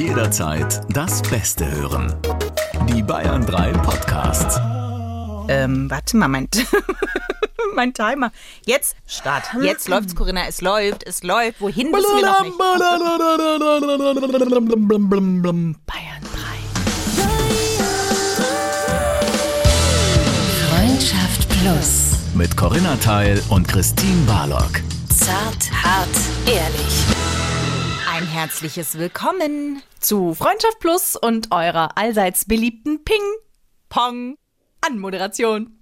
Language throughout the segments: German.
Jederzeit das Beste hören. Die Bayern 3 Podcasts. Ähm, warte mal, mein, mein Timer. Jetzt, Start. Jetzt läuft's, Corinna. Es läuft, es läuft. Wohin wissen wir noch nicht. Bayern 3. Freundschaft Plus. Mit Corinna Teil und Christine Barlock. Zart, hart, ehrlich. Ein herzliches Willkommen. Zu Freundschaft Plus und eurer allseits beliebten Ping-Pong Anmoderation.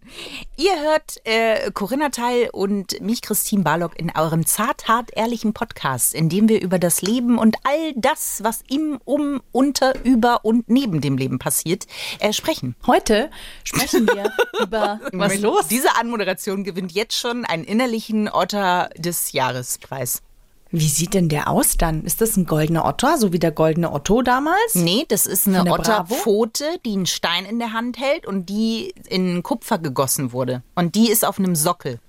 Ihr hört äh, Corinna Teil und mich, Christine Barlock, in eurem zart, hart, ehrlichen Podcast, in dem wir über das Leben und all das, was im, um, unter, über und neben dem Leben passiert, äh, sprechen. Heute sprechen wir über was ist los? Diese Anmoderation gewinnt jetzt schon einen innerlichen Otter des Jahrespreis. Wie sieht denn der aus dann? Ist das ein goldener Otter, so wie der goldene Otto damals? Nee, das ist eine Bravo? Otterpfote, die einen Stein in der Hand hält und die in Kupfer gegossen wurde. Und die ist auf einem Sockel.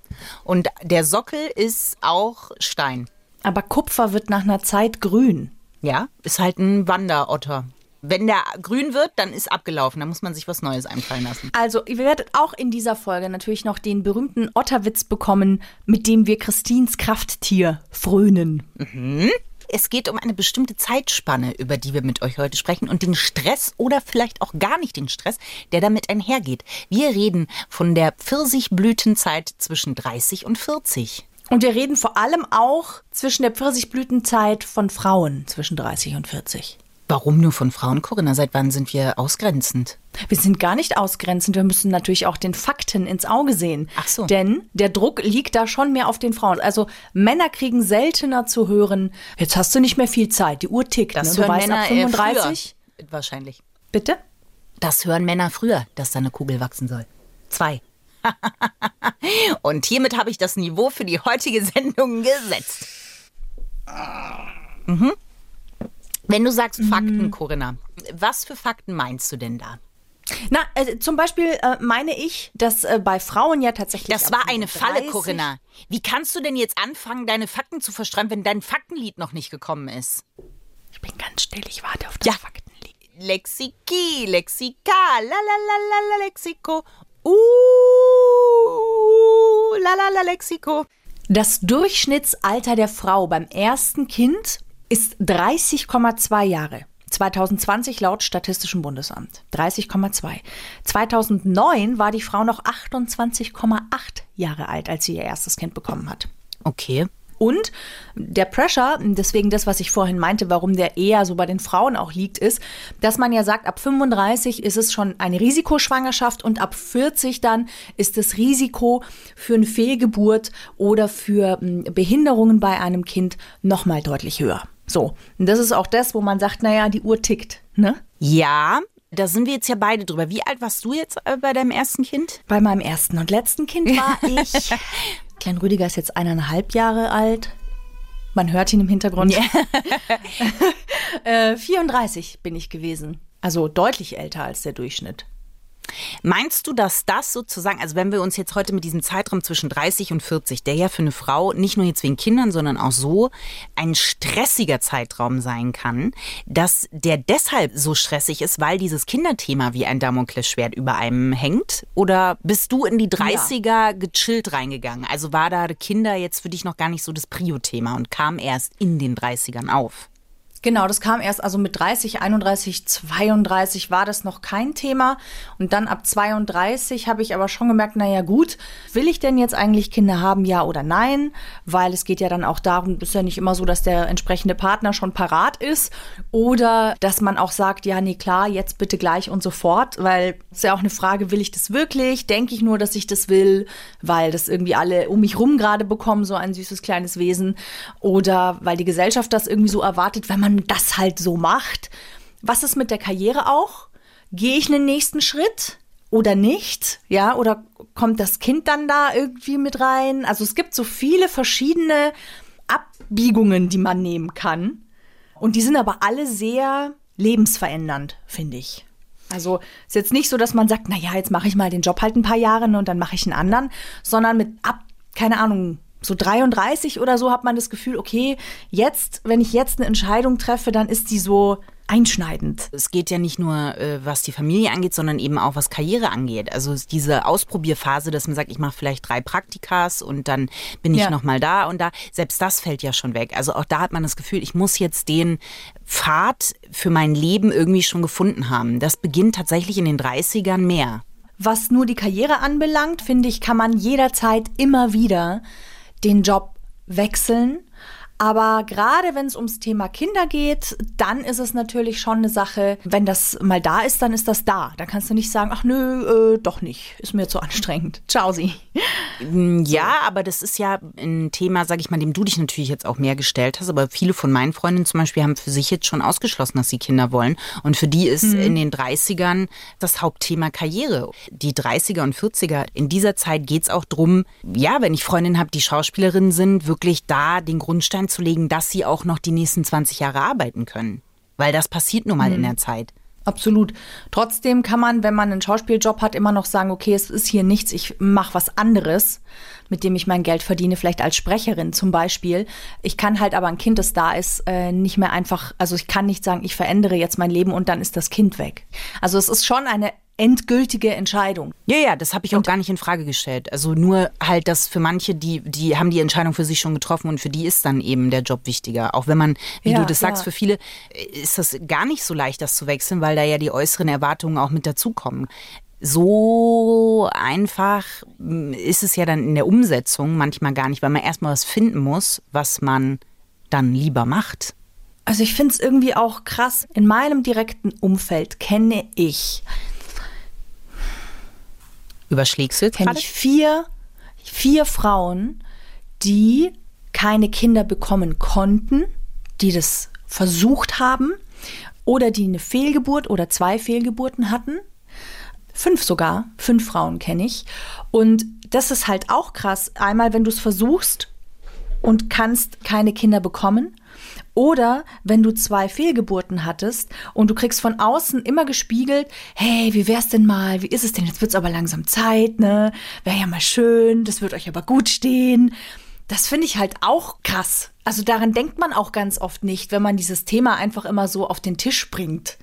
Und der Sockel ist auch Stein. Aber Kupfer wird nach einer Zeit grün. Ja, ist halt ein Wanderotter. Wenn der grün wird, dann ist abgelaufen. Da muss man sich was Neues einfallen lassen. Also, ihr werdet auch in dieser Folge natürlich noch den berühmten Otterwitz bekommen, mit dem wir Christins Krafttier frönen. Es geht um eine bestimmte Zeitspanne, über die wir mit euch heute sprechen und den Stress oder vielleicht auch gar nicht den Stress, der damit einhergeht. Wir reden von der Pfirsichblütenzeit zwischen 30 und 40. Und wir reden vor allem auch zwischen der Pfirsichblütenzeit von Frauen zwischen 30 und 40. Warum nur von Frauen, Corinna? Seit wann sind wir ausgrenzend? Wir sind gar nicht ausgrenzend. Wir müssen natürlich auch den Fakten ins Auge sehen. Ach so. Denn der Druck liegt da schon mehr auf den Frauen. Also Männer kriegen seltener zu hören, jetzt hast du nicht mehr viel Zeit, die Uhr tickt. Das ne? Du hören weißt, Männer ab 35. Äh, früher. Wahrscheinlich. Bitte? Das hören Männer früher, dass da eine Kugel wachsen soll. Zwei. Und hiermit habe ich das Niveau für die heutige Sendung gesetzt. Mhm. Wenn du sagst Fakten, Corinna, was für Fakten meinst du denn da? Na, also zum Beispiel äh, meine ich, dass äh, bei Frauen ja tatsächlich. Das war eine Falle, 35 Corinna. Wie kannst du denn jetzt anfangen, deine Fakten zu verstreuen, wenn dein Faktenlied noch nicht gekommen ist? Ich bin ganz still, ich warte auf das Ja. Faktenlied. Lexiki, Lexika, la la la la la Lexiko. Uh, la la la Lexiko. Das Durchschnittsalter der Frau beim ersten Kind ist 30,2 Jahre. 2020 laut Statistischem Bundesamt. 30,2. 2009 war die Frau noch 28,8 Jahre alt, als sie ihr erstes Kind bekommen hat. Okay. Und der Pressure, deswegen das, was ich vorhin meinte, warum der eher so bei den Frauen auch liegt, ist, dass man ja sagt, ab 35 ist es schon eine Risikoschwangerschaft und ab 40 dann ist das Risiko für eine Fehlgeburt oder für m, Behinderungen bei einem Kind nochmal deutlich höher. So, und das ist auch das, wo man sagt, naja, die Uhr tickt, ne? Ja, da sind wir jetzt ja beide drüber. Wie alt warst du jetzt äh, bei deinem ersten Kind? Bei meinem ersten und letzten Kind war ich. Klein Rüdiger ist jetzt eineinhalb Jahre alt. Man hört ihn im Hintergrund. äh, 34 bin ich gewesen. Also deutlich älter als der Durchschnitt. Meinst du, dass das sozusagen, also wenn wir uns jetzt heute mit diesem Zeitraum zwischen 30 und 40, der ja für eine Frau nicht nur jetzt wegen Kindern, sondern auch so ein stressiger Zeitraum sein kann, dass der deshalb so stressig ist, weil dieses Kinderthema wie ein Damoklesschwert über einem hängt? Oder bist du in die 30er gechillt reingegangen? Also war da Kinder jetzt für dich noch gar nicht so das Prio-Thema und kam erst in den 30ern auf? Genau, das kam erst also mit 30, 31, 32 war das noch kein Thema. Und dann ab 32 habe ich aber schon gemerkt, naja gut, will ich denn jetzt eigentlich Kinder haben, ja oder nein? Weil es geht ja dann auch darum, ist ja nicht immer so, dass der entsprechende Partner schon parat ist. Oder dass man auch sagt, ja, nee, klar, jetzt bitte gleich und sofort. Weil es ist ja auch eine Frage, will ich das wirklich? Denke ich nur, dass ich das will? Weil das irgendwie alle um mich rum gerade bekommen, so ein süßes kleines Wesen. Oder weil die Gesellschaft das irgendwie so erwartet, wenn man das halt so macht. Was ist mit der Karriere auch? Gehe ich einen nächsten Schritt oder nicht? Ja, oder kommt das Kind dann da irgendwie mit rein? Also es gibt so viele verschiedene Abbiegungen, die man nehmen kann. Und die sind aber alle sehr lebensverändernd, finde ich. Also ist jetzt nicht so, dass man sagt, na ja, jetzt mache ich mal den Job halt ein paar Jahre und dann mache ich einen anderen, sondern mit ab, keine Ahnung, so 33 oder so hat man das Gefühl, okay, jetzt, wenn ich jetzt eine Entscheidung treffe, dann ist die so einschneidend. Es geht ja nicht nur, äh, was die Familie angeht, sondern eben auch, was Karriere angeht. Also diese Ausprobierphase, dass man sagt, ich mache vielleicht drei Praktikas und dann bin ich Ja. noch mal da und da. Selbst das fällt ja schon weg. Also auch da hat man das Gefühl, ich muss jetzt den Pfad für mein Leben irgendwie schon gefunden haben. Das beginnt tatsächlich in den 30ern mehr. Was nur die Karriere anbelangt, finde ich, kann man jederzeit immer wieder den Job wechseln. Aber gerade wenn es ums Thema Kinder geht, dann ist es natürlich schon eine Sache, wenn das mal da ist, dann ist das da. Dann kannst du nicht sagen, ach nö, äh, doch nicht, ist mir zu anstrengend. Ciao sie. Ja, aber das ist ja ein Thema, sag ich mal, dem du dich natürlich jetzt auch mehr gestellt hast. Aber viele von meinen Freundinnen zum Beispiel haben für sich jetzt schon ausgeschlossen, dass sie Kinder wollen. Und für die ist in den 30ern das Hauptthema Karriere. Die 30er und 40er, in dieser Zeit geht's auch drum, ja, wenn ich Freundinnen habe, die Schauspielerinnen sind, wirklich da den Grundstein zu legen, dass sie auch noch die nächsten 20 Jahre arbeiten können. Weil das passiert nun mal in der Zeit. Absolut. Trotzdem kann man, wenn man einen Schauspieljob hat, immer noch sagen, okay, es ist hier nichts, ich mache was anderes, mit dem ich mein Geld verdiene, vielleicht als Sprecherin zum Beispiel. Ich kann halt aber ein Kind, das da ist, äh, nicht mehr einfach, also ich kann nicht sagen, ich verändere jetzt mein Leben und dann ist das Kind weg. Also es ist schon eine endgültige Entscheidung. Ja, ja, das habe ich auch gar nicht in Frage gestellt. Also nur halt, dass für manche, die, die haben die Entscheidung für sich schon getroffen und für die ist dann eben der Job wichtiger. Auch wenn man, wie Ja, du das sagst, ja. für viele äh, ist das gar nicht so leicht, das zu wechseln, weil da ja die äußeren Erwartungen auch mit dazukommen. So einfach mm, ist es ja dann in der Umsetzung manchmal gar nicht, weil man erstmal was finden muss, was man dann lieber macht. Also ich finde es irgendwie auch krass. In meinem direkten Umfeld kenne ich, Überschlägst du jetzt kenne ich vier, vier Frauen, die keine Kinder bekommen konnten, die das versucht haben oder die eine Fehlgeburt oder zwei Fehlgeburten hatten. Fünf sogar, fünf Frauen kenne ich. Und das ist halt auch krass. Einmal, wenn du es versuchst und kannst keine Kinder bekommen. Oder wenn du zwei Fehlgeburten hattest und du kriegst von außen immer gespiegelt, hey, wie wär's denn mal, wie ist es denn, jetzt wird's aber langsam Zeit, ne? Wäre ja mal schön, das wird euch aber gut stehen. Das finde ich halt auch krass. Also daran denkt man auch ganz oft nicht, wenn man dieses Thema einfach immer so auf den Tisch bringt.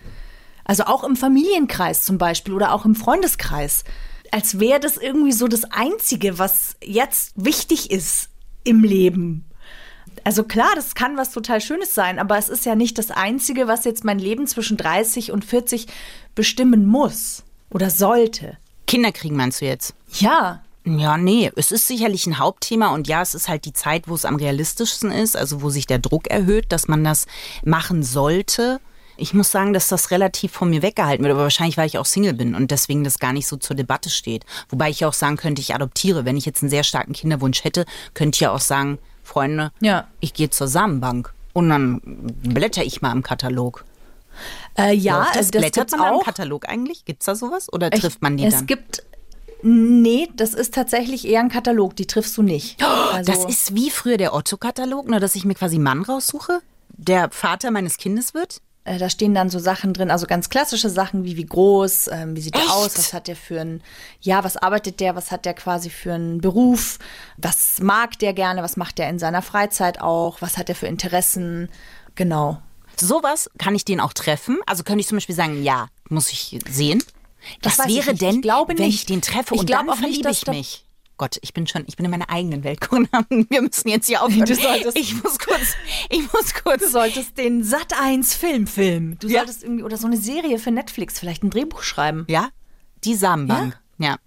Also auch im Familienkreis zum Beispiel oder auch im Freundeskreis. Als wäre das irgendwie so das Einzige, was jetzt wichtig ist im Leben. Also klar, das kann was total Schönes sein, aber es ist ja nicht das Einzige, was jetzt mein Leben zwischen 30 und 40 bestimmen muss oder sollte. Kinder kriegen meinst du jetzt? Ja, Ja, nee, es ist sicherlich ein Hauptthema und ja, es ist halt die Zeit, wo es am realistischsten ist, also wo sich der Druck erhöht, dass man das machen sollte. Ich muss sagen, dass das relativ von mir weggehalten wird, aber wahrscheinlich, weil ich auch Single bin und deswegen das gar nicht so zur Debatte steht. Wobei ich auch sagen könnte, ich adoptiere. Wenn ich jetzt einen sehr starken Kinderwunsch hätte, könnte ich ja auch sagen, Freunde, Ja. ich gehe zur Samenbank und dann blätter ich mal im Katalog. äh, ja, Läuft das, also das blättert man da im auch. Katalog eigentlich? Gibt's da sowas oder Ich- trifft man die es dann? gibt Nee, das ist tatsächlich eher ein Katalog, die triffst du nicht. Also, Das ist wie früher der Otto-Katalog, nur dass ich mir quasi einen Mann raussuche, der Vater meines Kindes wird. Äh, Da stehen dann so Sachen drin, also ganz klassische Sachen wie wie groß, ähm, wie sieht Echt? der aus, was hat der für ein, ja, was arbeitet der, was hat der quasi für einen Beruf, was mag der gerne, was macht der in seiner Freizeit auch, was hat der für Interessen, genau. Sowas kann ich den auch treffen. Also könnte ich zum Beispiel sagen, ja, muss ich sehen. Das Was wäre denn, Ich glaube wenn nicht. ich den treffe Ich und glaube dann auch nicht, verliebe ich mich? Gott, ich bin schon, ich bin in meiner eigenen Welt. Corinna. Wir müssen jetzt hier aufhören. Du solltest- ich muss kurz, ich muss kurz. Du solltest den Sat 1 Film filmen. Du Ja. solltest irgendwie oder so eine Serie für Netflix, vielleicht ein Drehbuch schreiben. Ja, die Samenbank. Ja.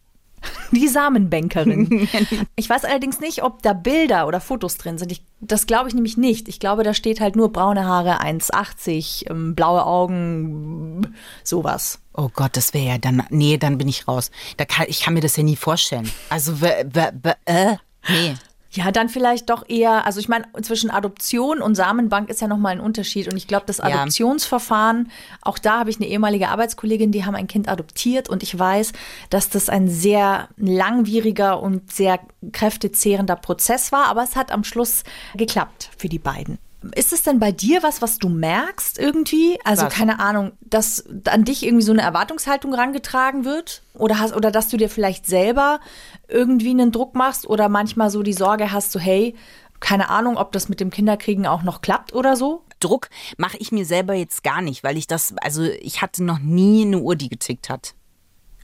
Die Samenbankerin. ich weiß allerdings nicht, ob da Bilder oder Fotos drin sind. Ich, das glaube ich nämlich nicht. Ich glaube, da steht halt nur braune Haare, 1,80, ähm, blaue Augen, sowas. Oh Gott, das wäre ja dann, nee, dann bin ich raus. Da kann, ich kann mir das ja nie vorstellen. Also, äh, nee. Ja, dann vielleicht doch eher, also ich meine, zwischen Adoption und Samenbank ist ja nochmal ein Unterschied. Und ich glaube, das Ja. Adoptionsverfahren, auch da habe ich eine ehemalige Arbeitskollegin, die haben ein Kind adoptiert und ich weiß, dass das ein sehr langwieriger und sehr kräftezehrender Prozess war, aber es hat am Schluss geklappt für die beiden. Ist es denn bei dir was, was du merkst irgendwie? Also Was? keine Ahnung, dass an dich irgendwie so eine Erwartungshaltung rangetragen wird? Oder, hast, oder dass du dir vielleicht selber irgendwie einen Druck machst oder manchmal so die Sorge hast, so hey, keine Ahnung, ob das mit dem Kinderkriegen auch noch klappt oder so? Druck mache ich mir selber jetzt gar nicht, weil ich das, also ich hatte noch nie eine Uhr, die getickt hat.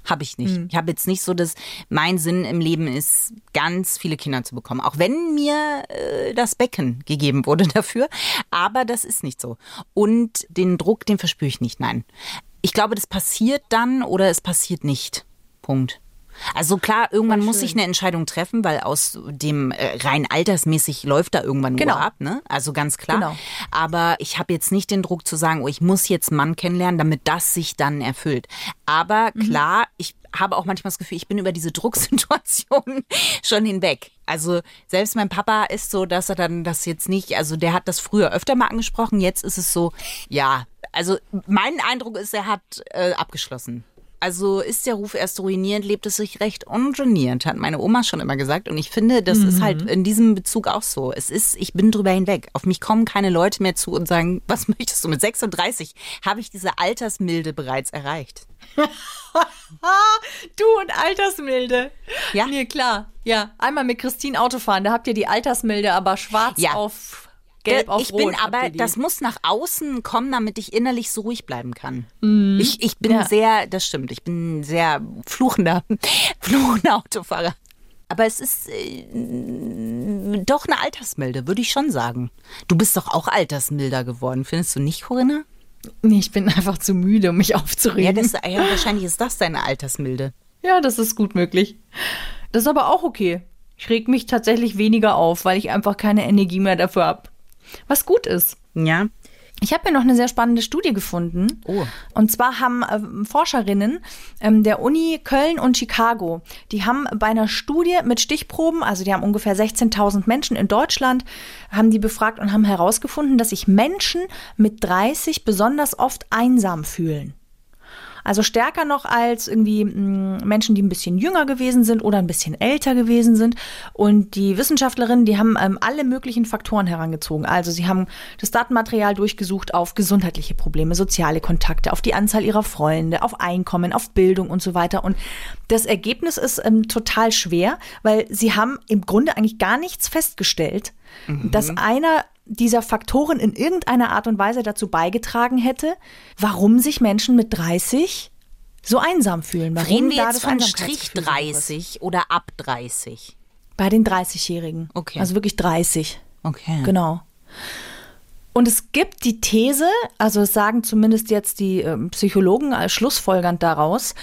Habe ich nicht. Ich habe jetzt nicht so, dass mein Sinn im Leben ist, ganz viele Kinder zu bekommen. Auch wenn mir äh, das Becken gegeben wurde dafür. Aber das ist nicht so. Und den Druck, den verspüre ich nicht. Nein. Ich glaube, das passiert dann oder es passiert nicht. Punkt. Also klar, irgendwann muss ich eine Entscheidung treffen, weil aus dem äh, rein altersmäßig läuft da irgendwann Genau. Uhr ab, ne? Also ganz klar. Genau. Aber ich habe jetzt nicht den Druck zu sagen, oh, ich muss jetzt einen Mann kennenlernen, damit das sich dann erfüllt. Aber Mhm. klar, ich habe auch manchmal das Gefühl, ich bin über diese Drucksituation schon hinweg. Also selbst mein Papa ist so, dass er dann das jetzt nicht, also der hat das früher öfter mal angesprochen, jetzt ist es so, ja, also mein Eindruck ist, er hat äh, abgeschlossen. Also ist der Ruf erst ruinierend, lebt es sich recht ungeniert, hat meine Oma schon immer gesagt. Und ich finde, das ist halt in diesem Bezug auch so. Es ist, ich bin drüber hinweg. Auf mich kommen keine Leute mehr zu und sagen, was möchtest du? Mit 36 habe ich diese Altersmilde bereits erreicht. Du und Altersmilde. Ja. Nee, klar. Ja, einmal mit Christine Auto fahren, da habt ihr die Altersmilde aber schwarz Ja. auf gelb auf ich rot. bin habt aber, das muss nach außen kommen, damit ich innerlich so ruhig bleiben kann. Ich, ich bin Mhm. Ja. sehr, das stimmt, ich bin sehr fluchender, fluchender Autofahrer. Aber es ist äh, doch eine Altersmilde, würde ich schon sagen. Du bist doch auch altersmilder geworden, findest du nicht, Corinna? Nee, ich bin einfach zu müde, um mich Ja, aufzuregen. das, ja, wahrscheinlich ist das deine Altersmilde. Ja, das ist gut möglich. Das ist aber auch okay. Ich reg mich tatsächlich weniger auf, weil ich einfach keine Energie mehr dafür habe. Was gut ist. Ja. Ich habe mir noch eine sehr spannende Studie gefunden. Oh. Und zwar haben ähm, Forscherinnen ähm, der Uni Köln und Chicago, die haben bei einer Studie mit Stichproben, also die haben ungefähr 16.000 Menschen in Deutschland, haben die befragt und haben herausgefunden, dass sich Menschen mit 30 besonders oft einsam fühlen. Also stärker noch als irgendwie mh, Menschen, die ein bisschen jünger gewesen sind oder ein bisschen älter gewesen sind. Und die Wissenschaftlerinnen, die haben ähm, alle möglichen Faktoren herangezogen. Also sie haben das Datenmaterial durchgesucht auf gesundheitliche Probleme, soziale Kontakte, auf die Anzahl ihrer Freunde, auf Einkommen, auf Bildung und so weiter. Und das Ergebnis ist ähm, total schwer, weil sie haben im Grunde eigentlich gar nichts festgestellt, dass einer dieser Faktoren in irgendeiner Art und Weise dazu beigetragen hätte, warum sich Menschen mit 30 so einsam fühlen. Warum Reden wir da jetzt das von Strich Einsamkeitsgefühl so hoch ist. 30 oder ab 30? Bei den 30-Jährigen. Okay. Also wirklich 30. Okay. Genau. Und es gibt die These, also sagen zumindest jetzt die ähm, Psychologen als schlussfolgernd daraus,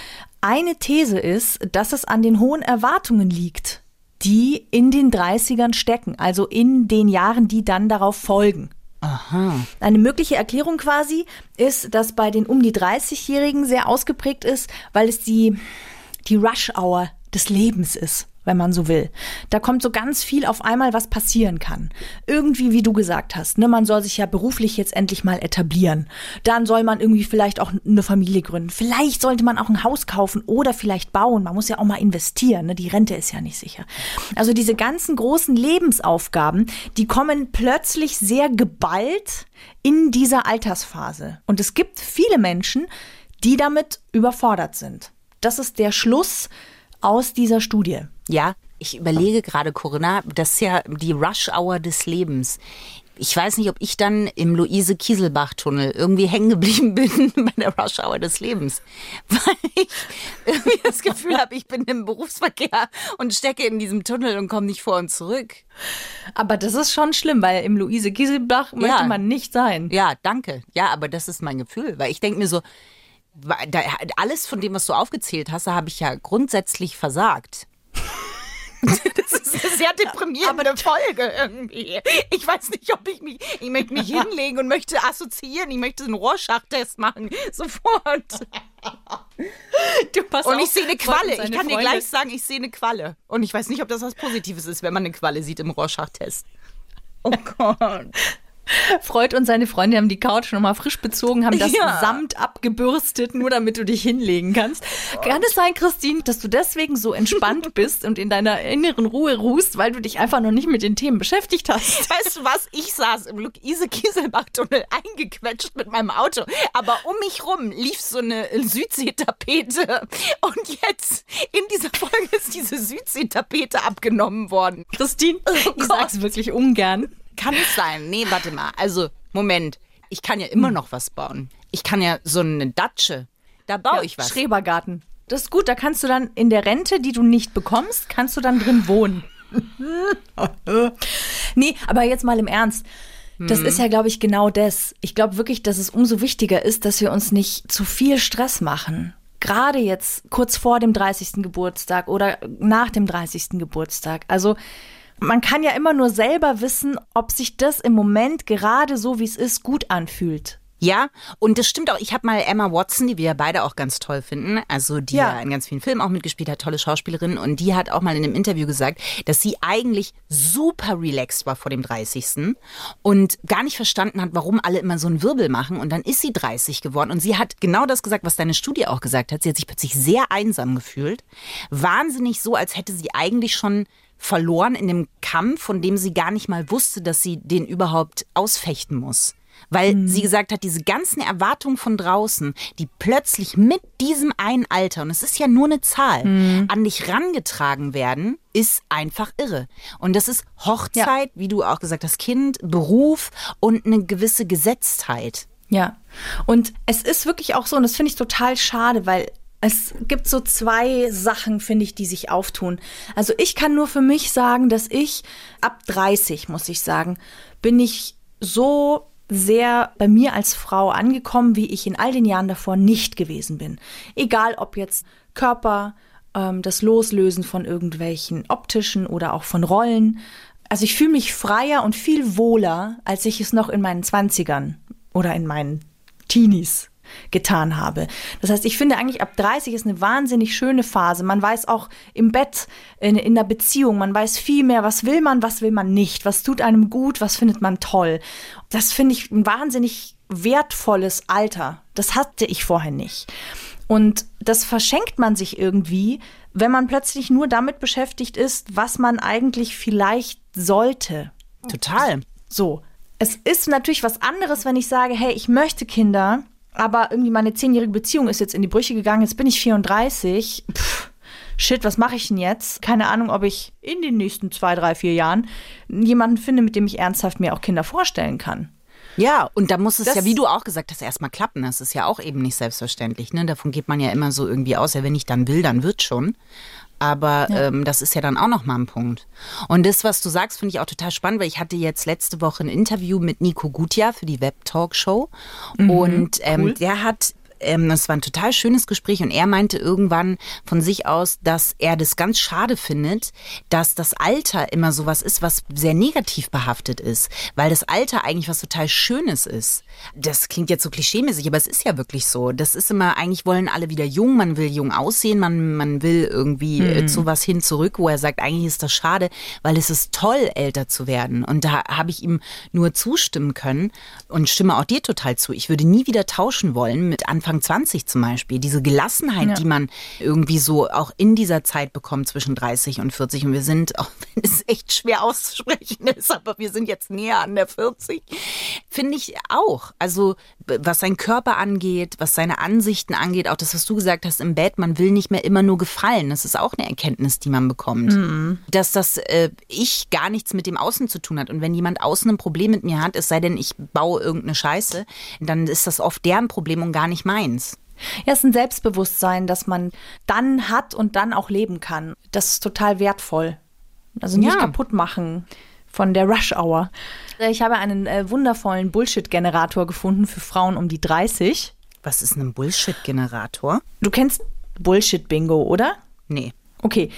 eine These ist, dass es an den hohen Erwartungen liegt, die in den 30ern stecken, also in den Jahren, die dann darauf folgen. Aha. Eine mögliche Erklärung quasi ist, dass bei den um die 30-Jährigen sehr ausgeprägt ist, weil es die, die Rush-Hour des Lebens ist, wenn man so will. Da kommt so ganz viel auf einmal, was passieren kann. Irgendwie, wie du gesagt hast, ne, man soll sich ja beruflich jetzt endlich mal etablieren. Dann soll man irgendwie vielleicht auch eine Familie gründen. Vielleicht sollte man auch ein Haus kaufen oder vielleicht bauen. Man muss ja auch mal investieren. Ne? Die Rente ist ja nicht sicher. Also diese ganzen großen Lebensaufgaben, die kommen plötzlich sehr geballt in dieser Altersphase. Und es gibt viele Menschen, die damit überfordert sind. Das ist der Schluss aus dieser Studie. Ja, ich überlege gerade, Corinna, das ist ja die Rush-Hour des Lebens. Ich weiß nicht, ob ich dann im Luise-Kieselbach-Tunnel irgendwie hängen geblieben bin bei der Rush-Hour des Lebens. Weil ich irgendwie das Gefühl habe, ich bin im Berufsverkehr und stecke in diesem Tunnel und komme nicht vor und zurück. Aber das ist schon schlimm, weil im Luise Kieselbach möchte man nicht sein. Ja, danke. Ja, aber das ist mein Gefühl, weil ich denke mir so, da, alles von dem, was du aufgezählt hast, da habe ich ja grundsätzlich versagt. Das ist eine sehr deprimierende Folge irgendwie. Ich weiß nicht, ob ich mich, ich möchte mich hinlegen und möchte assoziieren. Ich möchte einen Rorschach-Test machen. Sofort. Du, pass Und auf, ich sehe eine Qualle. Ich kann dir Freunde. gleich sagen, ich sehe eine Qualle. Und ich weiß nicht, ob das was Positives ist, wenn man eine Qualle sieht im Rorschach-Test. Oh Gott. Freud und seine Freunde haben die Couch nochmal frisch bezogen, haben das Ja. Samt abgebürstet, nur damit du dich hinlegen kannst. Kann es sein, Christine, dass du deswegen so entspannt bist und in deiner inneren Ruhe ruhst, weil du dich einfach noch nicht mit den Themen beschäftigt hast? Weißt du was? Ich saß im Luise-Kieselbach-Tunnel eingequetscht mit meinem Auto. Aber um mich rum lief so eine Südseetapete. Und jetzt, in dieser Folge ist diese Südseetapete abgenommen worden. Christine, Oh ich sag's wirklich ungern. Kann es sein? Nee, warte mal. Also, Moment, ich kann ja immer noch was bauen. Ich kann ja so eine Datsche, da baue ich was. Schrebergarten. Das ist gut, da kannst du dann in der Rente, die du nicht bekommst, kannst du dann drin wohnen. nee, aber jetzt mal im Ernst. Das ist ja, glaube ich, genau das. Ich glaube wirklich, dass es umso wichtiger ist, dass wir uns nicht zu viel Stress machen. Gerade jetzt kurz vor dem 30. Geburtstag oder nach dem 30. Geburtstag. Also man kann ja immer nur selber wissen, ob sich das im Moment gerade so, wie es ist, gut anfühlt. Ja, und das stimmt auch. Ich habe mal Emma Watson, die wir ja beide auch ganz toll finden, also die ja. Ja. in ganz vielen Filmen auch mitgespielt hat, tolle Schauspielerin, und die hat auch mal in einem Interview gesagt, dass sie eigentlich super relaxed war vor dem 30. und gar nicht verstanden hat, warum alle immer so einen Wirbel machen. Und dann ist sie 30 geworden und sie hat genau das gesagt, was deine Studie auch gesagt hat. Sie hat sich plötzlich sehr einsam gefühlt, wahnsinnig so, als hätte sie eigentlich schon verloren in dem Kampf, von dem sie gar nicht mal wusste, dass sie den überhaupt ausfechten muss. Weil sie gesagt hat, diese ganzen Erwartungen von draußen, die plötzlich mit diesem einen Alter, und es ist ja nur eine Zahl, an dich rangetragen werden, ist einfach irre. Und das ist Hochzeit, wie du auch gesagt hast, Kind, Beruf und eine gewisse Gesetztheit. Ja. Und es ist wirklich auch so, und das finde ich total schade, weil es gibt so zwei Sachen, finde ich, die sich auftun. Also ich kann nur für mich sagen, dass ich ab 30, muss ich sagen, bin ich so sehr bei mir als Frau angekommen, wie ich in all den Jahren davor nicht gewesen bin. Egal ob jetzt Körper, ähm, das Loslösen von irgendwelchen optischen oder auch von Rollen. Also ich fühle mich freier und viel wohler, als ich es noch in meinen Zwanzigern oder in meinen Teenies getan habe. Das heißt, ich finde eigentlich ab 30 ist eine wahnsinnig schöne Phase. Man weiß auch im Bett, in, in der Beziehung, man weiß viel mehr, was will man, was will man nicht, was tut einem gut, was findet man toll. Das finde ich ein wahnsinnig wertvolles Alter. Das hatte ich vorher nicht. Und das verschenkt man sich irgendwie, wenn man plötzlich nur damit beschäftigt ist, was man eigentlich vielleicht sollte. Total. So. Es ist natürlich was anderes, wenn ich sage, hey, ich möchte Kinder, aber irgendwie meine zehnjährige Beziehung ist jetzt in die Brüche gegangen, jetzt bin ich 34. Pff, shit, was mache ich denn jetzt? Keine Ahnung, ob ich in den nächsten zwei, drei, vier Jahren jemanden finde, mit dem ich ernsthaft mir auch Kinder vorstellen kann. Ja, und da muss es Das- ja, wie du auch gesagt hast, erstmal klappen. Das ist ja auch eben nicht selbstverständlich. Ne? Davon geht man ja immer so irgendwie aus, ja, wenn ich dann will, dann wird schon. Aber ähm, das ist ja dann auch nochmal ein Punkt. Und das, was du sagst, finde ich auch total spannend, weil ich hatte jetzt letzte Woche ein Interview mit Nico Gutjahr für die Web-Talk-Show. und ähm, der hat ähm, das war ein total schönes Gespräch und er meinte irgendwann von sich aus, dass er das ganz schade findet, dass das Alter immer sowas ist, was sehr negativ behaftet ist, weil das Alter eigentlich was total Schönes ist. Das klingt jetzt so klischeemäßig, aber es ist ja wirklich so. Das ist immer, eigentlich wollen alle wieder jung, man will jung aussehen, man, man will irgendwie äh, zu was hin zurück, wo er sagt, eigentlich ist das schade, weil es ist toll, älter zu werden. Und da habe ich ihm nur zustimmen können und stimme auch dir total zu. Ich würde nie wieder tauschen wollen mit Anfang 20 zum Beispiel. Diese Gelassenheit, Ja. die man irgendwie so auch in dieser Zeit bekommt zwischen 30 und 40. Und wir sind, auch wenn es echt schwer auszusprechen ist, aber wir sind jetzt näher an der 40, finde ich auch. Also was sein Körper angeht, was seine Ansichten angeht, auch das, was du gesagt hast im Bett, man will nicht mehr immer nur gefallen. Das ist auch eine Erkenntnis, die man bekommt. Dass das äh, Ich gar nichts mit dem Außen zu tun hat. Und wenn jemand außen ein Problem mit mir hat, es sei denn, ich baue irgendeine Scheiße, dann ist das oft deren Problem und gar nicht meins. Ja, es ist ein Selbstbewusstsein, das man dann hat und dann auch leben kann. Das ist total wertvoll. Also nicht Ja. kaputt machen von der Rush Hour. Ich habe einen äh, wundervollen Bullshit-Generator gefunden für Frauen um die 30. Was ist ein Bullshit-Generator? Du kennst Bullshit-Bingo, oder? Nee. Okay.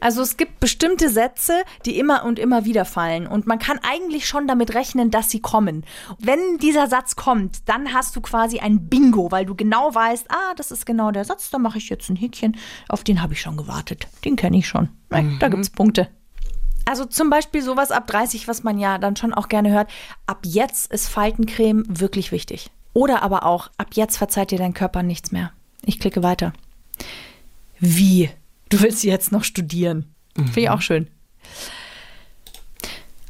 Also es gibt bestimmte Sätze, die immer und immer wieder fallen und man kann eigentlich schon damit rechnen, dass sie kommen. Wenn dieser Satz kommt, dann hast du quasi ein Bingo, weil du genau weißt, ah, das ist genau der Satz, da mache ich jetzt ein Häkchen, auf den habe ich schon gewartet. Den kenne ich schon. Da gibt's Punkte. Also zum Beispiel sowas ab 30, was man ja dann schon auch gerne hört. Ab jetzt ist Faltencreme wirklich wichtig. Oder aber auch, ab jetzt verzeiht dir dein Körper nichts mehr. Ich klicke weiter. Wie? Du willst jetzt noch studieren. Finde ich auch schön.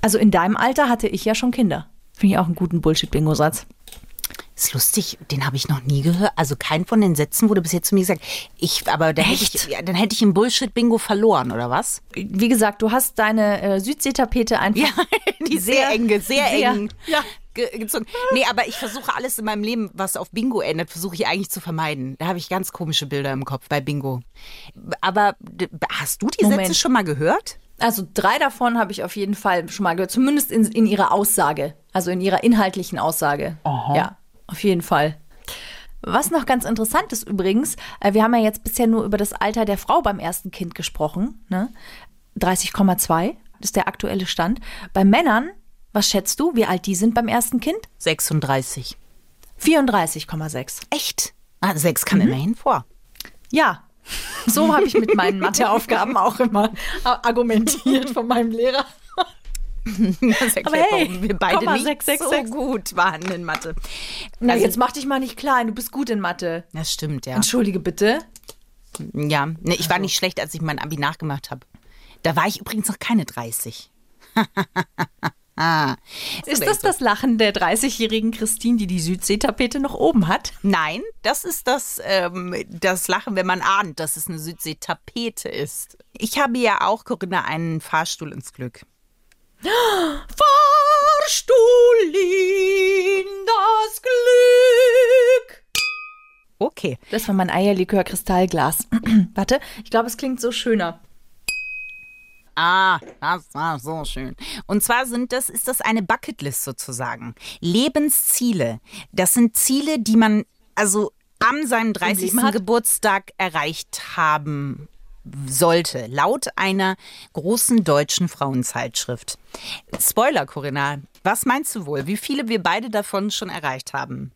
Also in deinem Alter hatte ich ja schon Kinder. Finde ich auch einen guten Bullshit-Bingo-Satz. Ist lustig, den habe ich noch nie gehört. Also kein von den Sätzen wurde bis jetzt zu mir gesagt. Ich, aber dann hätte ich, Echt? ja, dann hätte ich im Bullshit-Bingo verloren, oder was? Wie gesagt, du hast deine äh, Südseetapete einfach Ja, die sehr enge, sehr eng. Ja, gezogen. Nee, aber ich versuche alles in meinem Leben, was auf Bingo endet, versuche ich eigentlich zu vermeiden. Da habe ich ganz komische Bilder im Kopf bei Bingo. Aber hast du die Moment. Sätze schon mal gehört? Also drei davon habe ich auf jeden Fall schon mal gehört, zumindest in, in ihrer Aussage, also in ihrer inhaltlichen Aussage. Ja, auf jeden Fall. Was noch ganz interessant ist übrigens, äh, wir haben ja jetzt bisher nur über das Alter der Frau beim ersten Kind gesprochen. Ne? 30,2 ist der aktuelle Stand. Bei Männern, was schätzt du, wie alt die sind beim ersten Kind? 36. 34,6. Echt? Ah, sechs kam immerhin vor. Ja, so habe ich mit meinen Matheaufgaben auch immer argumentiert von meinem Lehrer. Das erklärt, Aber hey, warum wir beide Komma, nicht sechs, sechs, so sechs. gut waren in Mathe. Na, Also- jetzt mach dich mal nicht klein, du bist gut in Mathe. Das stimmt, ja. Entschuldige bitte. Ja, nee, ich war nicht schlecht, als ich mein Abi nachgemacht habe. Da war ich übrigens noch keine 30. Ist das das Lachen der 30-jährigen Christine, die die Südseetapete noch oben hat? Nein, das ist das, ähm, das Lachen, wenn man ahnt, dass es eine Südsee-Tapete ist. Ich habe ja auch, Corinna, einen Fahrstuhl ins Glück. Fahrstuhl in das Glück. Okay. Das war mein Eierlikör-Kristallglas. Warte, ich glaube, es klingt so schöner. Ah, das war so schön. Und zwar sind das, ist das eine Bucketlist sozusagen. Lebensziele. Das sind Ziele, die man also am seinem 30. Leben hat? Geburtstag erreicht haben sollte, laut einer großen deutschen Frauenzeitschrift. Spoiler, Corinna, was meinst du wohl, wie viele wir beide davon schon erreicht haben?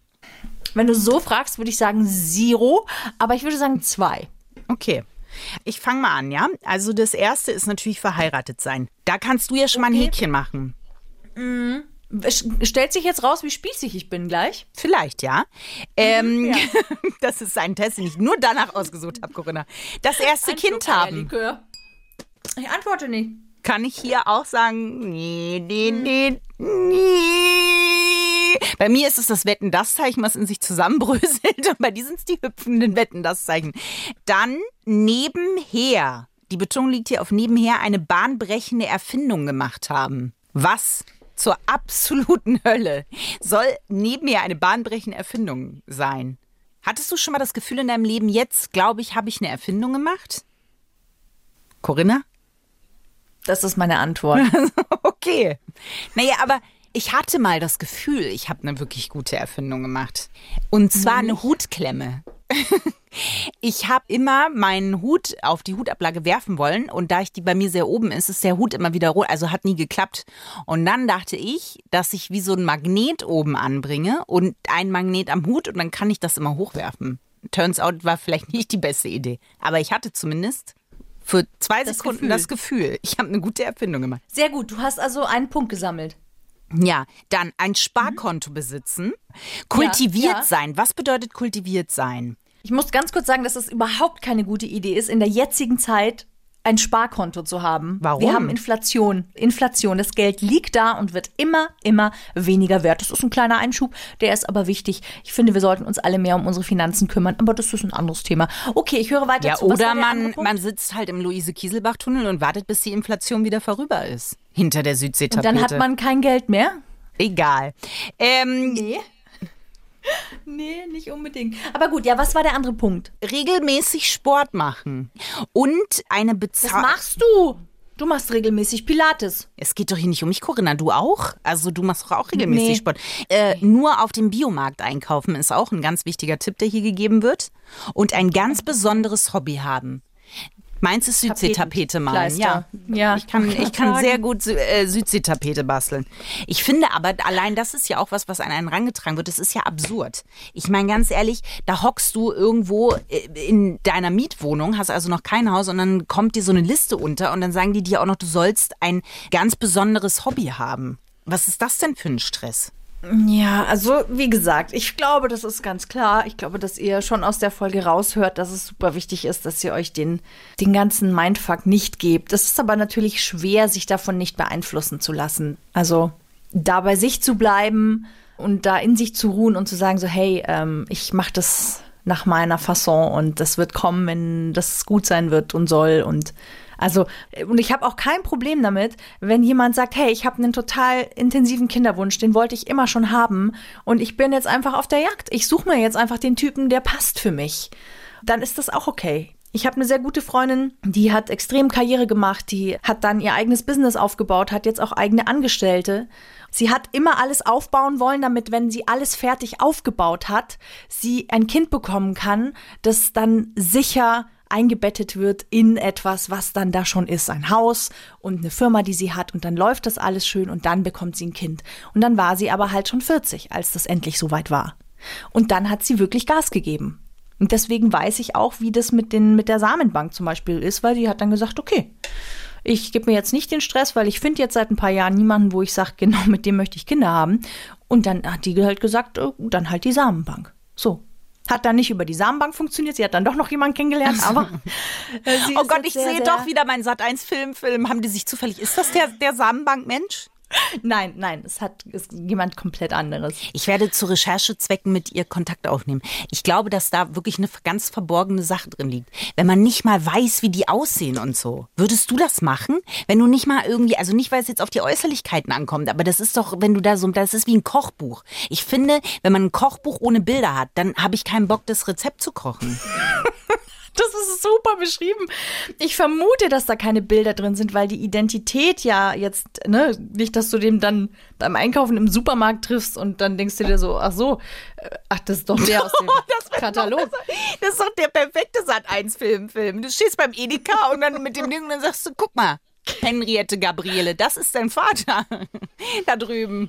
Wenn du so fragst, würde ich sagen Zero, aber ich würde sagen zwei. Okay. Ich fange mal an, ja? Also das erste ist natürlich verheiratet sein. Da kannst du ja schon mal ein Häkchen machen. Es stellt sich jetzt raus, wie spießig ich bin gleich. Vielleicht, ja. Ähm, das ist ein Test, den ich nur danach ausgesucht habe, Corinna. Das erste Kind haben. Eierlikör. Ich antworte nicht. Kann ich hier auch sagen, nee, nee, nee, nee. Bei mir ist es das Wetten-Das-Zeichen, was in sich zusammenbröselt. Und bei dir sind es die hüpfenden Wetten-Das-Zeichen. Dann nebenher, die Betonung liegt hier auf nebenher, eine bahnbrechende Erfindung gemacht haben. Was zur absoluten Hölle soll nebenher eine bahnbrechende Erfindung sein? Hattest du schon mal das Gefühl in deinem Leben, jetzt, glaube ich, habe ich eine Erfindung gemacht? Corinna? Das ist meine Antwort. Okay. Naja, aber ich hatte mal das Gefühl, ich habe eine wirklich gute Erfindung gemacht. Und zwar eine Hutklemme. Ich habe immer meinen Hut auf die Hutablage werfen wollen und da ich die bei mir sehr oben ist, ist der Hut immer wieder rot, also hat nie geklappt. Und dann dachte ich, dass ich wie so ein Magnet oben anbringe und ein Magnet am Hut und dann kann ich das immer hochwerfen. Turns out war vielleicht nicht die beste Idee, aber ich hatte zumindest für zwei Das Sekunden Gefühl. das Gefühl, ich habe eine gute Erfindung gemacht. Sehr gut, du hast also einen Punkt gesammelt. Ja, dann ein Sparkonto besitzen. Kultiviert Ja, ja. sein. Was bedeutet kultiviert sein? Ich muss ganz kurz sagen, dass es überhaupt keine gute Idee ist, in der jetzigen Zeit ein Sparkonto zu haben. Warum? Wir haben Inflation. Inflation. Das Geld liegt da und wird immer, immer weniger wert. Das ist ein kleiner Einschub, der ist aber wichtig. Ich finde, wir sollten uns alle mehr um unsere Finanzen kümmern, aber das ist ein anderes Thema. Okay, ich höre weiter Ja, zu. Oder man, man sitzt halt im Luise-Kieselbach-Tunnel und wartet, bis die Inflation wieder vorüber ist. Hinter der und Südseetapete. dann hat man kein Geld mehr. Egal. Ähm, Nee. Nee, nicht unbedingt. Aber gut, ja, was war der andere Punkt? regelmäßig Sport machen. Und eine Was Bezahlung. machst du? Du machst regelmäßig Pilates. Es geht doch hier nicht um mich, Corinna. Du auch? Also du machst doch auch regelmäßig Nee. Sport. Äh, nur auf dem Biomarkt einkaufen ist auch ein ganz wichtiger Tipp, der hier gegeben wird. Und ein ganz besonderes Hobby haben. Meins ist Südseetapete malen. Ja. Ja, Ich kann, ich kann sehr gut äh, Südseetapete basteln. Ich finde aber, allein das ist ja auch was, was an einen rangetragen wird. Das ist ja absurd. Ich meine ganz ehrlich, da hockst du irgendwo äh, in deiner Mietwohnung, hast also noch kein Haus und dann kommt dir so eine Liste unter und dann sagen die dir auch noch, du sollst ein ganz besonderes Hobby haben. Was ist das denn für ein Stress? Ja, also wie gesagt, ich glaube, das ist ganz klar. Ich glaube, dass ihr schon aus der Folge raushört, dass es super wichtig ist, dass ihr euch den, den ganzen Mindfuck nicht gebt. Das ist aber natürlich schwer, sich davon nicht beeinflussen zu lassen. Also da bei sich zu bleiben und da in sich zu ruhen und zu sagen, so, hey, ähm, ich mache das nach meiner Fasson und das wird kommen, wenn das gut sein wird und soll und Also, und ich habe auch kein Problem damit, wenn jemand sagt, hey, ich habe einen total intensiven Kinderwunsch, den wollte ich immer schon haben und ich bin jetzt einfach auf der Jagd. Ich suche mir jetzt einfach den Typen, der passt für mich. Dann ist das auch okay. Ich habe eine sehr gute Freundin, die hat extrem Karriere gemacht, die hat dann ihr eigenes Business aufgebaut, hat jetzt auch eigene Angestellte. Sie hat immer alles aufbauen wollen, damit, wenn sie alles fertig aufgebaut hat, sie ein Kind bekommen kann, das dann sicher eingebettet wird in etwas, was dann da schon ist. Ein Haus und eine Firma, die sie hat und dann läuft das alles schön und dann bekommt sie ein Kind. Und dann war sie aber halt schon 40, als das endlich soweit war. Und dann hat sie wirklich Gas gegeben. Und deswegen weiß ich auch, wie das mit, den, mit der Samenbank zum Beispiel ist, weil die hat dann gesagt, okay, ich gebe mir jetzt nicht den Stress, weil ich finde jetzt seit ein paar Jahren niemanden, wo ich sage, genau mit dem möchte ich Kinder haben. Und dann hat die halt gesagt, oh, dann halt die Samenbank. So. Hat dann nicht über die Samenbank funktioniert. Sie hat dann doch noch jemanden kennengelernt, aber. Oh Gott, ich sehe doch wieder meinen Sat 1 Film, Film. Haben die sich zufällig. Ist das der, der Samenbank-Mensch? Nein, nein, es hat ist jemand komplett anderes. Ich werde zu Recherchezwecken mit ihr Kontakt aufnehmen. Ich glaube, dass da wirklich eine ganz verborgene Sache drin liegt. Wenn man nicht mal weiß, wie die aussehen und so. Würdest du das machen? Wenn du nicht mal irgendwie, also nicht, weil es jetzt auf die Äußerlichkeiten ankommt, aber das ist doch, wenn du da so, das ist wie ein Kochbuch. Ich finde, wenn man ein Kochbuch ohne Bilder hat, dann habe ich keinen Bock, das Rezept zu kochen. Das ist super beschrieben. Ich vermute, dass da keine Bilder drin sind, weil die Identität ja jetzt, ne, nicht, dass du dem dann beim Einkaufen im Supermarkt triffst und dann denkst du dir so, ach so, äh, ach, das ist doch der aus dem Katalog. Das ist doch der perfekte Sat1-Film. Film. Du stehst beim Edeka und dann mit dem Ding und dann sagst du, guck mal, Henriette Gabriele, das ist dein Vater da drüben.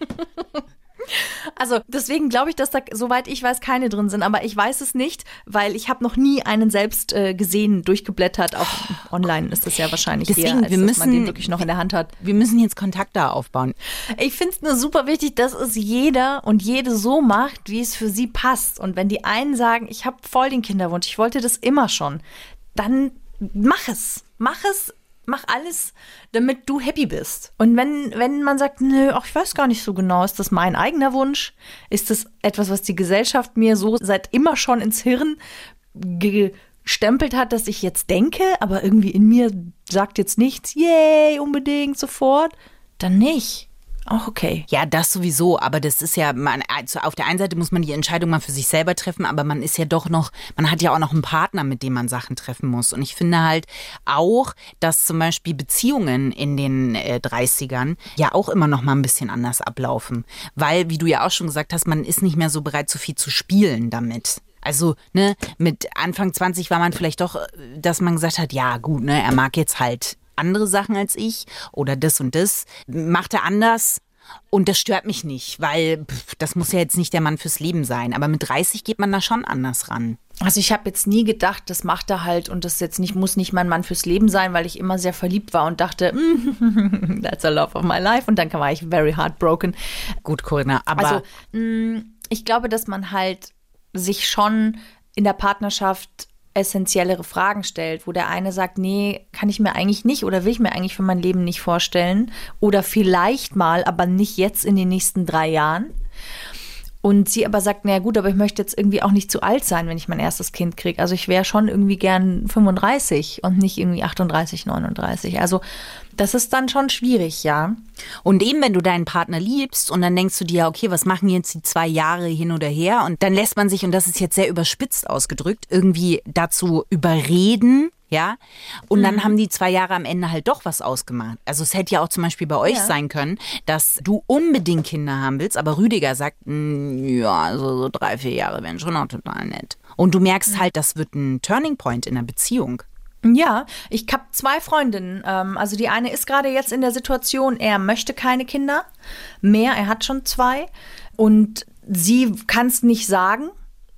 Also deswegen glaube ich, dass da, soweit ich weiß, keine drin sind. Aber ich weiß es nicht, weil ich habe noch nie einen selbst äh, gesehen, durchgeblättert. Auch online ist das ja wahrscheinlich Deswegen, eher, als wir müssen, dass man den wirklich noch in der Hand hat. Wir müssen jetzt Kontakt da aufbauen. Ich finde es nur super wichtig, dass es jeder und jede so macht, wie es für sie passt. Und wenn die einen sagen, ich habe voll den Kinderwunsch, ich wollte das immer schon, dann mach es. Mach es mach alles, damit du happy bist. Und wenn, wenn man sagt, nö, ach, ich weiß gar nicht so genau, ist das mein eigener Wunsch? Ist das etwas, was die Gesellschaft mir so seit immer schon ins Hirn gestempelt hat, dass ich jetzt denke, aber irgendwie in mir sagt jetzt nichts, yay, unbedingt, sofort, dann nicht. Auch okay. Ja, das sowieso, aber das ist ja, man, also auf der einen Seite muss man die Entscheidung mal für sich selber treffen, aber man ist ja doch noch, man hat ja auch noch einen Partner, mit dem man Sachen treffen muss. Und ich finde halt auch, dass zum Beispiel Beziehungen in den äh, 30ern ja auch immer noch mal ein bisschen anders ablaufen. Weil, wie du ja auch schon gesagt hast, man ist nicht mehr so bereit, so viel zu spielen damit. Also, ne, mit Anfang 20 war man vielleicht doch, dass man gesagt hat, ja, gut, ne, er mag jetzt halt andere Sachen als ich oder das und das, macht er anders. Und das stört mich nicht, weil pff, das muss ja jetzt nicht der Mann fürs Leben sein. Aber mit 30 geht man da schon anders ran. Also ich habe jetzt nie gedacht, das macht er halt und das jetzt nicht muss nicht mein Mann fürs Leben sein, weil ich immer sehr verliebt war und dachte, that's a love of my life und dann war ich very heartbroken. Gut, Corinna, aber also mh, ich glaube, dass man halt sich schon in der Partnerschaft essentiellere Fragen stellt, wo der eine sagt, nee, kann ich mir eigentlich nicht oder will ich mir eigentlich für mein Leben nicht vorstellen oder vielleicht mal, aber nicht jetzt in den nächsten drei Jahren. Und sie aber sagt, naja gut, aber ich möchte jetzt irgendwie auch nicht zu alt sein, wenn ich mein erstes Kind kriege. Also ich wäre schon irgendwie gern 35 und nicht irgendwie 38, 39. Also das ist dann schon schwierig, ja. Und eben, wenn du deinen Partner liebst und dann denkst du dir, okay, was machen jetzt die zwei Jahre hin oder her? Und dann lässt man sich, und das ist jetzt sehr überspitzt ausgedrückt, irgendwie dazu überreden, ja. Und mhm. dann haben die zwei Jahre am Ende halt doch was ausgemacht. Also es hätte ja auch zum Beispiel bei euch ja. sein können, dass du unbedingt Kinder haben willst, aber Rüdiger sagt, hm, ja, also so drei, vier Jahre wären schon auch total nett. Und du merkst mhm. halt, das wird ein Turning Point in der Beziehung. Ja, ich habe zwei Freundinnen. Ähm, also die eine ist gerade jetzt in der Situation, er möchte keine Kinder mehr, er hat schon zwei. Und sie kann es nicht sagen.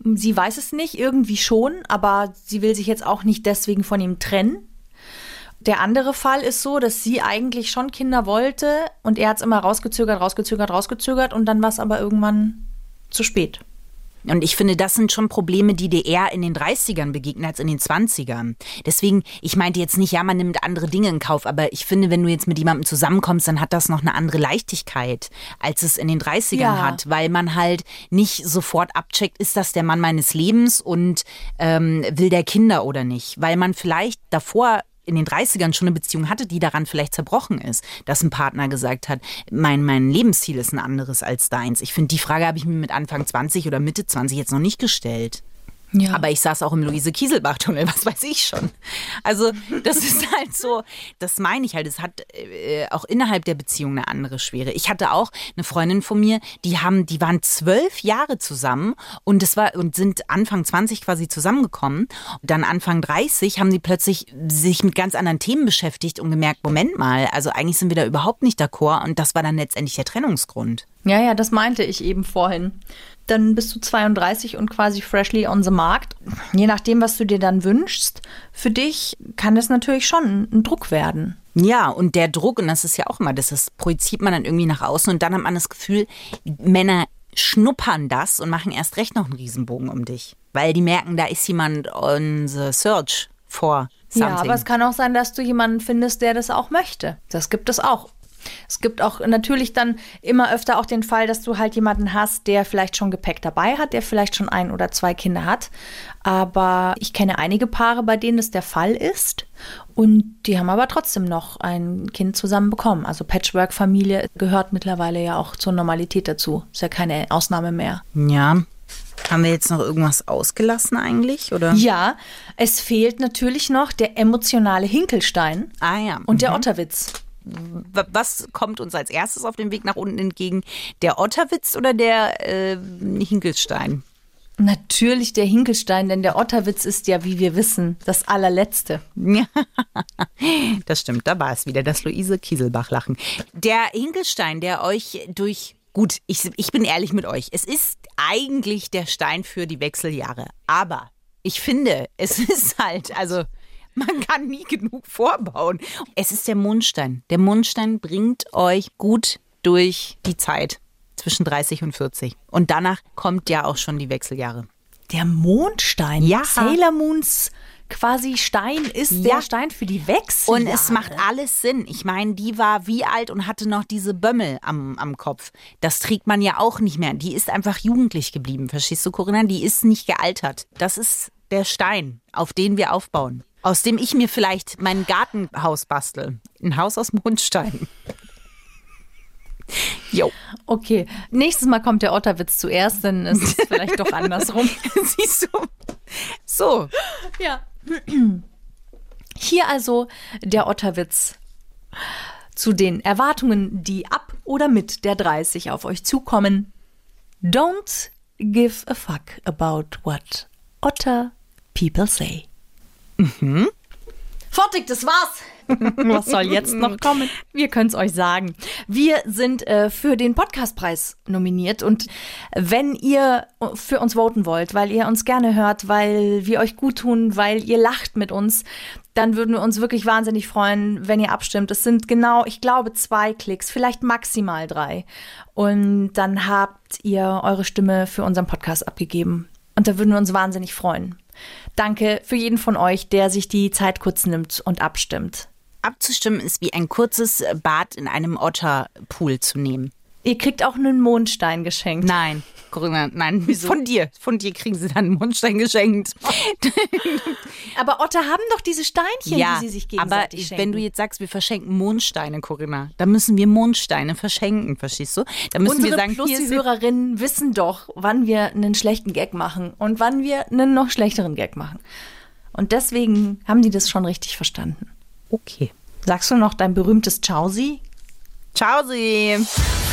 Sie weiß es nicht, irgendwie schon, aber sie will sich jetzt auch nicht deswegen von ihm trennen. Der andere Fall ist so, dass sie eigentlich schon Kinder wollte und er hat es immer rausgezögert, rausgezögert, rausgezögert und dann war es aber irgendwann zu spät. Und ich finde, das sind schon Probleme, die dir eher in den 30ern begegnen als in den 20ern. Deswegen, ich meinte jetzt nicht, ja, man nimmt andere Dinge in Kauf, aber ich finde, wenn du jetzt mit jemandem zusammenkommst, dann hat das noch eine andere Leichtigkeit, als es in den 30ern ja. hat, weil man halt nicht sofort abcheckt, ist das der Mann meines Lebens und ähm, will der Kinder oder nicht. Weil man vielleicht davor in den 30ern schon eine Beziehung hatte, die daran vielleicht zerbrochen ist, dass ein Partner gesagt hat, mein, mein Lebensziel ist ein anderes als deins. Ich finde, die Frage habe ich mir mit Anfang 20 oder Mitte 20 jetzt noch nicht gestellt. Ja. Aber ich saß auch im Luise-Kieselbach-Tunnel, was weiß ich schon. Also, das ist halt so, das meine ich halt. Es hat äh, auch innerhalb der Beziehung eine andere Schwere. Ich hatte auch eine Freundin von mir, die haben, die waren zwölf Jahre zusammen und das war und sind Anfang 20 quasi zusammengekommen. Dann Anfang 30 haben die plötzlich sich mit ganz anderen Themen beschäftigt und gemerkt, Moment mal, also eigentlich sind wir da überhaupt nicht d'accord und das war dann letztendlich der Trennungsgrund. Ja, ja, das meinte ich eben vorhin. Dann bist du 32 und quasi freshly on the markt. Je nachdem, was du dir dann wünschst, für dich kann das natürlich schon ein Druck werden. Ja, und der Druck, und das ist ja auch immer, das ist, projiziert man dann irgendwie nach außen und dann hat man das Gefühl, Männer schnuppern das und machen erst recht noch einen Riesenbogen um dich. Weil die merken, da ist jemand on the search for something. Ja, aber es kann auch sein, dass du jemanden findest, der das auch möchte. Das gibt es auch. Es gibt auch natürlich dann immer öfter auch den Fall, dass du halt jemanden hast, der vielleicht schon Gepäck dabei hat, der vielleicht schon ein oder zwei Kinder hat. Aber ich kenne einige Paare, bei denen es der Fall ist. Und die haben aber trotzdem noch ein Kind zusammen bekommen. Also Patchwork-Familie gehört mittlerweile ja auch zur Normalität dazu. Ist ja keine Ausnahme mehr. Ja. Haben wir jetzt noch irgendwas ausgelassen eigentlich? Oder? Ja, es fehlt natürlich noch der emotionale Hinkelstein Ah ja. und der Otterwitz. Was kommt uns als erstes auf dem Weg nach unten entgegen? Der Otterwitz oder der äh, Hinkelstein? Natürlich der Hinkelstein, denn der Otterwitz ist ja, wie wir wissen, das allerletzte. Ja, das stimmt. Da war es wieder, das Luise Kieselbach-Lachen. Der Hinkelstein, der euch durch. Gut, ich, ich bin ehrlich mit euch. Es ist eigentlich der Stein für die Wechseljahre. Aber ich finde, es ist halt, also man kann nie genug vorbauen. Es ist der Mondstein. Der Mondstein bringt euch gut durch die Zeit zwischen 30 und 40. Und danach kommt ja auch schon die Wechseljahre. Der Mondstein. Ja. Sailor Moons quasi Stein ist Ja. der Stein für die Wechsel. Und es macht alles Sinn. Ich meine, die war wie alt und hatte noch diese Bömmel am, am Kopf. Das trägt man ja auch nicht mehr. Die ist einfach jugendlich geblieben. Verstehst du, Corinna? Die ist nicht gealtert. Das ist der Stein, auf den wir aufbauen. Aus dem ich mir vielleicht mein Gartenhaus bastel. Ein Haus aus Mondstein. Jo. Okay, nächstes Mal kommt der Otterwitz zuerst, dann ist es vielleicht doch andersrum. Siehst du? So. Ja. Hier also der Otterwitz zu den Erwartungen, die ab oder mit der 30 auf euch zukommen. Don't give a fuck about what Otter people say. Fertig, das war's. Was soll jetzt noch kommen? Wir können es euch sagen. Wir sind äh, für den Podcastpreis nominiert und wenn ihr für uns voten wollt, weil ihr uns gerne hört, weil wir euch gut tun, weil ihr lacht mit uns, dann würden wir uns wirklich wahnsinnig freuen, wenn ihr abstimmt. Es sind genau, ich glaube, zwei Klicks, vielleicht maximal drei. Und dann habt ihr eure Stimme für unseren Podcast abgegeben. Und da würden wir uns wahnsinnig freuen. Danke für jeden von euch, der sich die Zeit kurz nimmt und abstimmt. Abzustimmen ist wie ein kurzes Bad in einem Otterpool zu nehmen. Ihr kriegt auch einen Mondstein geschenkt. Nein, Corinna, nein. Von dir. Von dir kriegen sie dann einen Mondstein geschenkt. Aber Otter haben doch diese Steinchen, ja, die sie sich aber gegenseitig schenken. wenn du jetzt sagst, wir verschenken Mondsteine, Corinna, dann müssen wir Mondsteine verschenken, verstehst du? Dann müssen Unsere wir sagen, hier ist Plus-Hörerinnen wissen doch, wann wir einen schlechten Gag machen und wann wir einen noch schlechteren Gag machen. Und deswegen haben die das schon richtig verstanden. okay. Sagst du noch dein berühmtes Chausi? Ciao, Sie.